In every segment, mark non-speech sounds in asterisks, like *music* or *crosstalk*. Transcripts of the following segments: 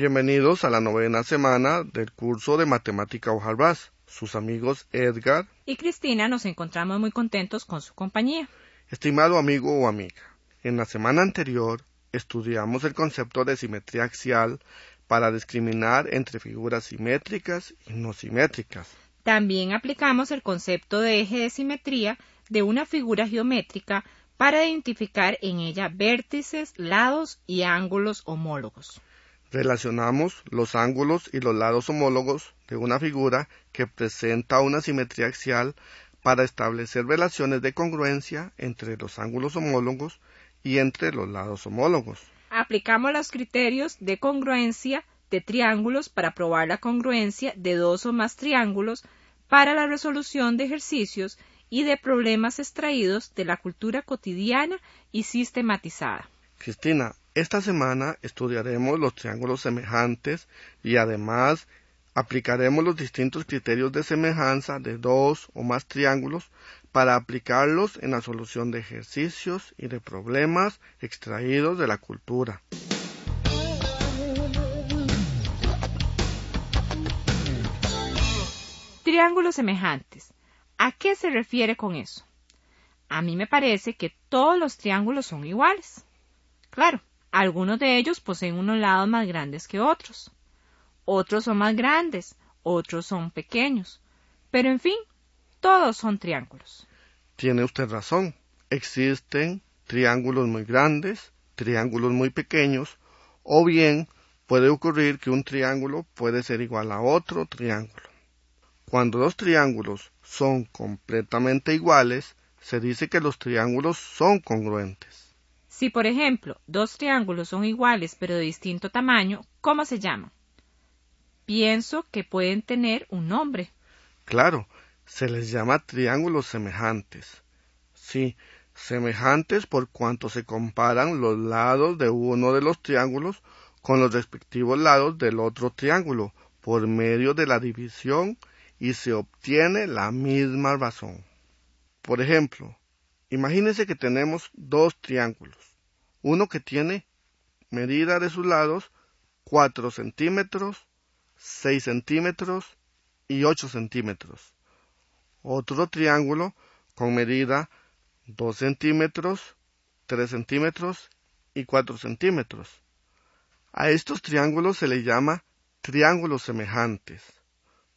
Bienvenidos a la novena semana del curso de Matemática Ojarbás. Sus amigos Edgar y Cristina nos encontramos muy contentos con su compañía. Estimado amigo o amiga, en la semana anterior estudiamos el concepto de simetría axial para discriminar entre figuras simétricas y no simétricas. También aplicamos el concepto de eje de simetría de una figura geométrica para identificar en ella vértices, lados y ángulos homólogos. Relacionamos los ángulos y los lados homólogos de una figura que presenta una simetría axial para establecer relaciones de congruencia entre los ángulos homólogos y entre los lados homólogos. Aplicamos los criterios de congruencia de triángulos para probar la congruencia de dos o más triángulos para la resolución de ejercicios y de problemas extraídos de la cultura cotidiana y sistematizada. Cristina, esta semana estudiaremos los triángulos semejantes y además aplicaremos los distintos criterios de semejanza de dos o más triángulos para aplicarlos en la solución de ejercicios y de problemas extraídos de la cultura. Triángulos semejantes. ¿A qué se refiere con eso? A mí me parece que todos los triángulos son iguales. Claro, algunos de ellos poseen unos lados más grandes que otros. Otros son más grandes, otros son pequeños. Pero en fin, todos son triángulos. Tiene usted razón. Existen triángulos muy grandes, triángulos muy pequeños, o bien puede ocurrir que un triángulo puede ser igual a otro triángulo. Cuando dos triángulos son completamente iguales, se dice que los triángulos son congruentes. Si, por ejemplo, dos triángulos son iguales pero de distinto tamaño, ¿cómo se llaman? Pienso que pueden tener un nombre. Claro, se les llama triángulos semejantes. Sí, semejantes por cuanto se comparan los lados de uno de los triángulos con los respectivos lados del otro triángulo por medio de la división y se obtiene la misma razón. Por ejemplo, imagínense que tenemos dos triángulos uno que tiene medida de sus lados 4 centímetros, 6 centímetros y 8 centímetros. Otro triángulo con medida 2 centímetros, 3 centímetros y 4 centímetros. A estos triángulos se le llama triángulos semejantes,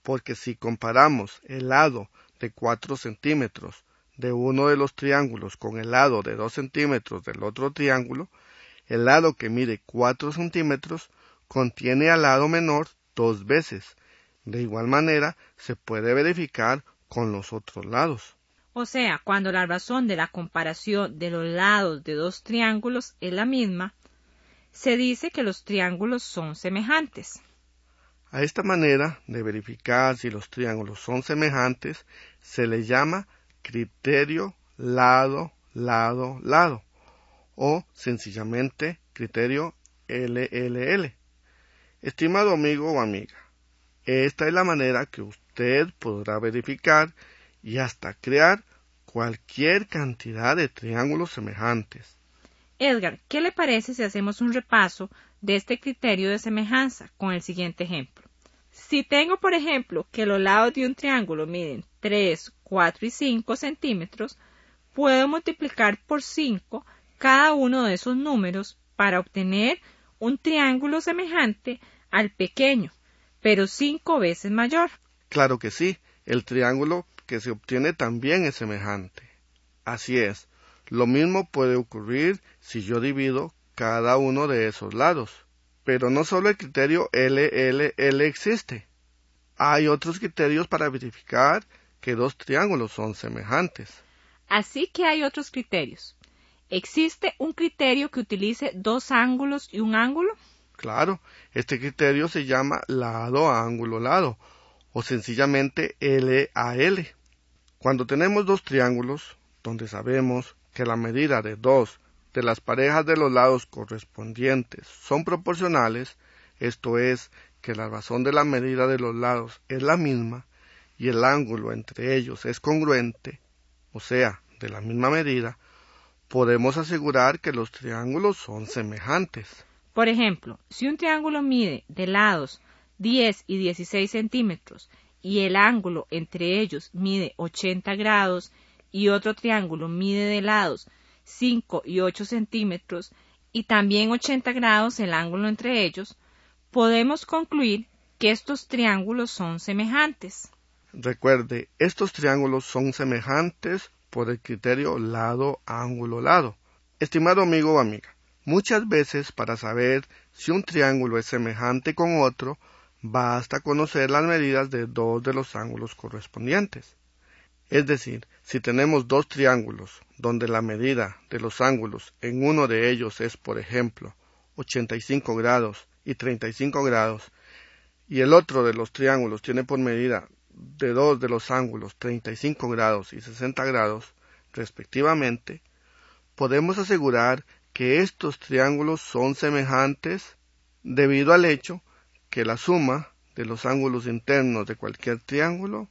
porque si comparamos el lado de 4 centímetros de uno de los triángulos con el lado de 2 centímetros del otro triángulo, el lado que mide 4 centímetros contiene al lado menor dos veces. De igual manera, se puede verificar con los otros lados. O sea, cuando la razón de la comparación de los lados de dos triángulos es la misma, se dice que los triángulos son semejantes. A esta manera de verificar si los triángulos son semejantes se le llama criterio lado, lado, lado o sencillamente criterio LLL. Estimado amigo o amiga, esta es la manera que usted podrá verificar y hasta crear cualquier cantidad de triángulos semejantes. Edgar, ¿qué le parece si hacemos un repaso de este criterio de semejanza con el siguiente ejemplo? Si tengo, por ejemplo, que los lados de un triángulo miden 3, 4 y 5 centímetros, puedo multiplicar por 5 cada uno de esos números para obtener un triángulo semejante al pequeño, pero 5 veces mayor. Claro que sí, el triángulo que se obtiene también es semejante. Así es, lo mismo puede ocurrir si yo divido cada uno de esos lados. Pero no solo el criterio LLL existe. Hay otros criterios para verificar que dos triángulos son semejantes. Así que hay otros criterios. ¿Existe un criterio que utilice dos ángulos y un ángulo? Claro, este criterio se llama lado ángulo lado o sencillamente LAL. Cuando tenemos dos triángulos, donde sabemos que la medida de dos de las parejas de los lados correspondientes son proporcionales, esto es, que la razón de la medida de los lados es la misma y el ángulo entre ellos es congruente, o sea, de la misma medida, podemos asegurar que los triángulos son semejantes. Por ejemplo, si un triángulo mide de lados 10 y 16 centímetros y el ángulo entre ellos mide 80 grados y otro triángulo mide de lados 5 y 8 centímetros y también 80 grados el ángulo entre ellos, podemos concluir que estos triángulos son semejantes. Recuerde, estos triángulos son semejantes por el criterio lado, ángulo, lado. Estimado amigo o amiga, muchas veces para saber si un triángulo es semejante con otro, basta conocer las medidas de dos de los ángulos correspondientes. Es decir, si tenemos dos triángulos donde la medida de los ángulos en uno de ellos es, por ejemplo, 85 grados y 35 grados, y el otro de los triángulos tiene por medida de dos de los ángulos 35 grados y 60 grados, respectivamente, podemos asegurar que estos triángulos son semejantes debido al hecho que la suma de los ángulos internos de cualquier triángulo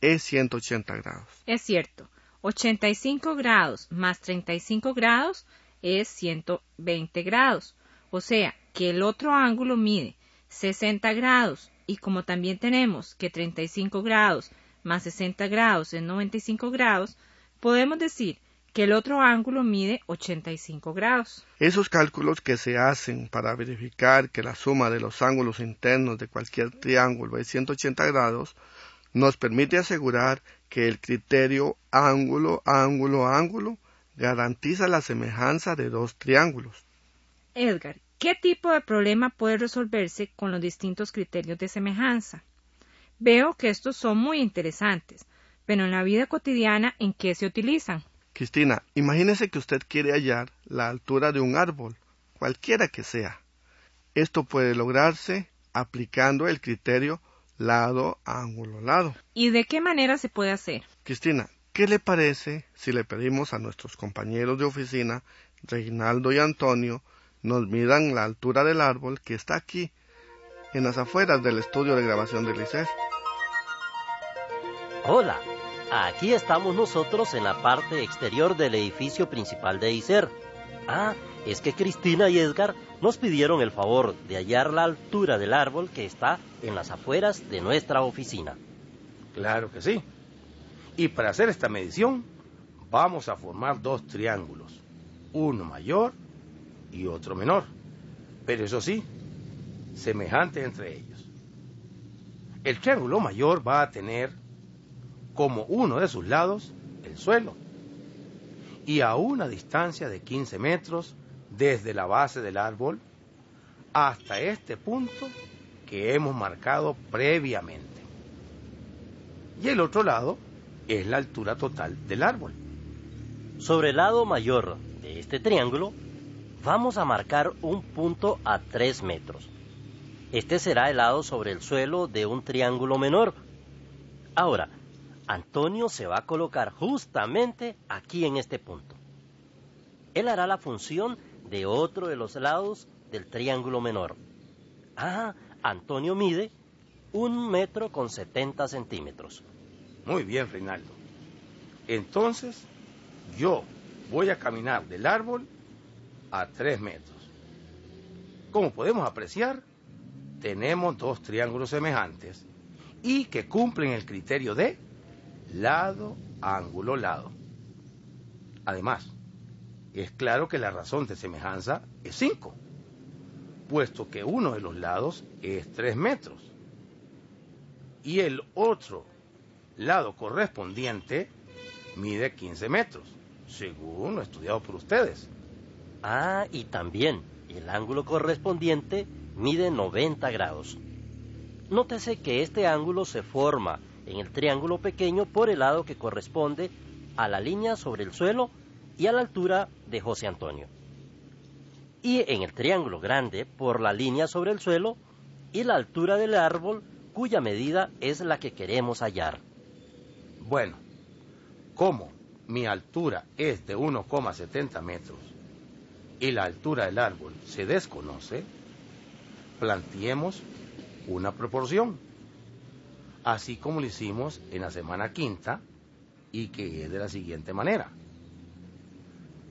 es 180 grados. Es cierto, 85 grados más 35 grados es 120 grados, o sea que el otro ángulo mide 60 grados y como también tenemos que 35 grados más 60 grados es 95 grados, podemos decir que el otro ángulo mide 85 grados. Esos cálculos que se hacen para verificar que la suma de los ángulos internos de cualquier triángulo es 180 grados nos permite asegurar que el criterio ángulo, ángulo, ángulo garantiza la semejanza de dos triángulos. Edgar, ¿Qué tipo de problema puede resolverse con los distintos criterios de semejanza? Veo que estos son muy interesantes, pero en la vida cotidiana, ¿en qué se utilizan? Cristina, imagínese que usted quiere hallar la altura de un árbol, cualquiera que sea. Esto puede lograrse aplicando el criterio lado, ángulo, lado. ¿Y de qué manera se puede hacer? Cristina, ¿qué le parece si le pedimos a nuestros compañeros de oficina, Reinaldo y Antonio, nos midan la altura del árbol que está aquí, en las afueras del estudio de grabación de ICER. Hola, aquí estamos nosotros en la parte exterior del edificio principal de ICER. Ah, es que Cristina y Edgar nos pidieron el favor de hallar la altura del árbol que está en las afueras de nuestra oficina. Claro que sí. Y para hacer esta medición, vamos a formar dos triángulos, uno mayor y otro menor, pero eso sí, semejantes entre ellos. El triángulo mayor va a tener como uno de sus lados el suelo y a una distancia de 15 metros desde la base del árbol hasta este punto que hemos marcado previamente. Y el otro lado es la altura total del árbol. Sobre el lado mayor de este triángulo vamos a marcar un punto a 3 metros. Este será el lado sobre el suelo de un triángulo menor. Ahora, Antonio se va a colocar justamente aquí en este punto. Él hará la función de otro de los lados del triángulo menor. Ah, Antonio mide un metro con 70 centímetros. Muy bien, Reinaldo. Entonces, yo voy a caminar del árbol a 3 metros. Como podemos apreciar, tenemos dos triángulos semejantes y que cumplen el criterio de lado, ángulo, lado. Además, es claro que la razón de semejanza es 5, puesto que uno de los lados es 3 metros y el otro lado correspondiente mide 15 metros, según lo estudiado por ustedes. Ah, y también el ángulo correspondiente mide 90 grados. Nótese que este ángulo se forma en el triángulo pequeño por el lado que corresponde a la línea sobre el suelo y a la altura de José Antonio. y en el triángulo grande por la línea sobre el suelo y la altura del árbol cuya medida es la que queremos hallar. Bueno, como mi altura es de 1,70 metros y la altura del árbol se desconoce, planteemos una proporción, así como lo hicimos en la semana quinta y que es de la siguiente manera.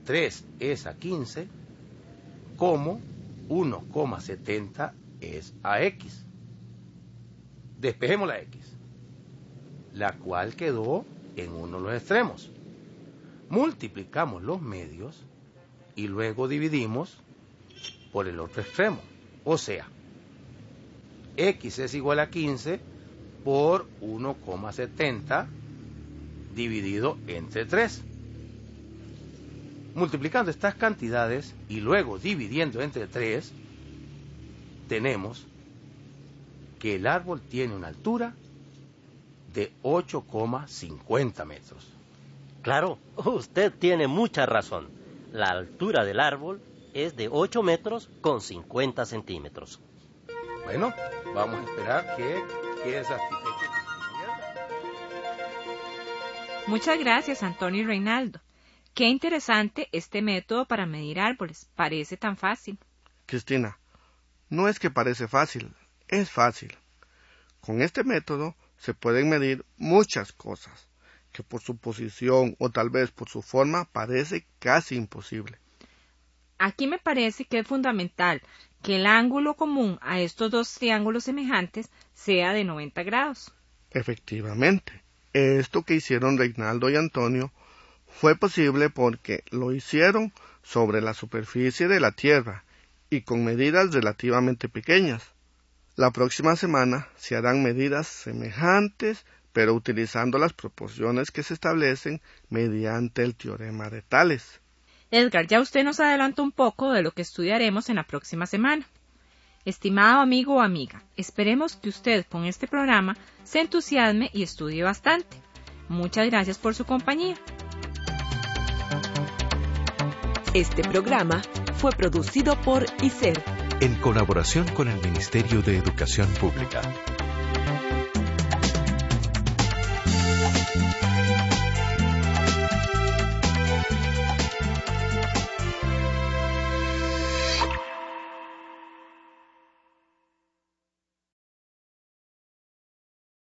3 es a 15, como 1,70 es a x. Despejemos la x, la cual quedó en uno de los extremos. Multiplicamos los medios y luego dividimos por el otro extremo. O sea, x es igual a 15 por 1,70 dividido entre 3. Multiplicando estas cantidades y luego dividiendo entre 3, tenemos que el árbol tiene una altura de 8,50 metros. Claro, *laughs* usted tiene mucha razón. La altura del árbol es de 8 metros con 50 centímetros. Bueno, vamos a esperar que quede satisfecho. Muchas gracias, Antonio y Reinaldo. Qué interesante este método para medir árboles. Parece tan fácil. Cristina, no es que parece fácil, es fácil. Con este método se pueden medir muchas cosas que por su posición o tal vez por su forma parece casi imposible. Aquí me parece que es fundamental que el ángulo común a estos dos triángulos semejantes sea de 90 grados. Efectivamente, esto que hicieron Reinaldo y Antonio fue posible porque lo hicieron sobre la superficie de la Tierra y con medidas relativamente pequeñas. La próxima semana se harán medidas semejantes, pero utilizando las proporciones que se establecen mediante el teorema de Tales. Edgar, ya usted nos adelantó un poco de lo que estudiaremos en la próxima semana. Estimado amigo o amiga, esperemos que usted con este programa se entusiasme y estudie bastante. Muchas gracias por su compañía. Este programa fue producido por ICER en colaboración con el Ministerio de Educación Pública.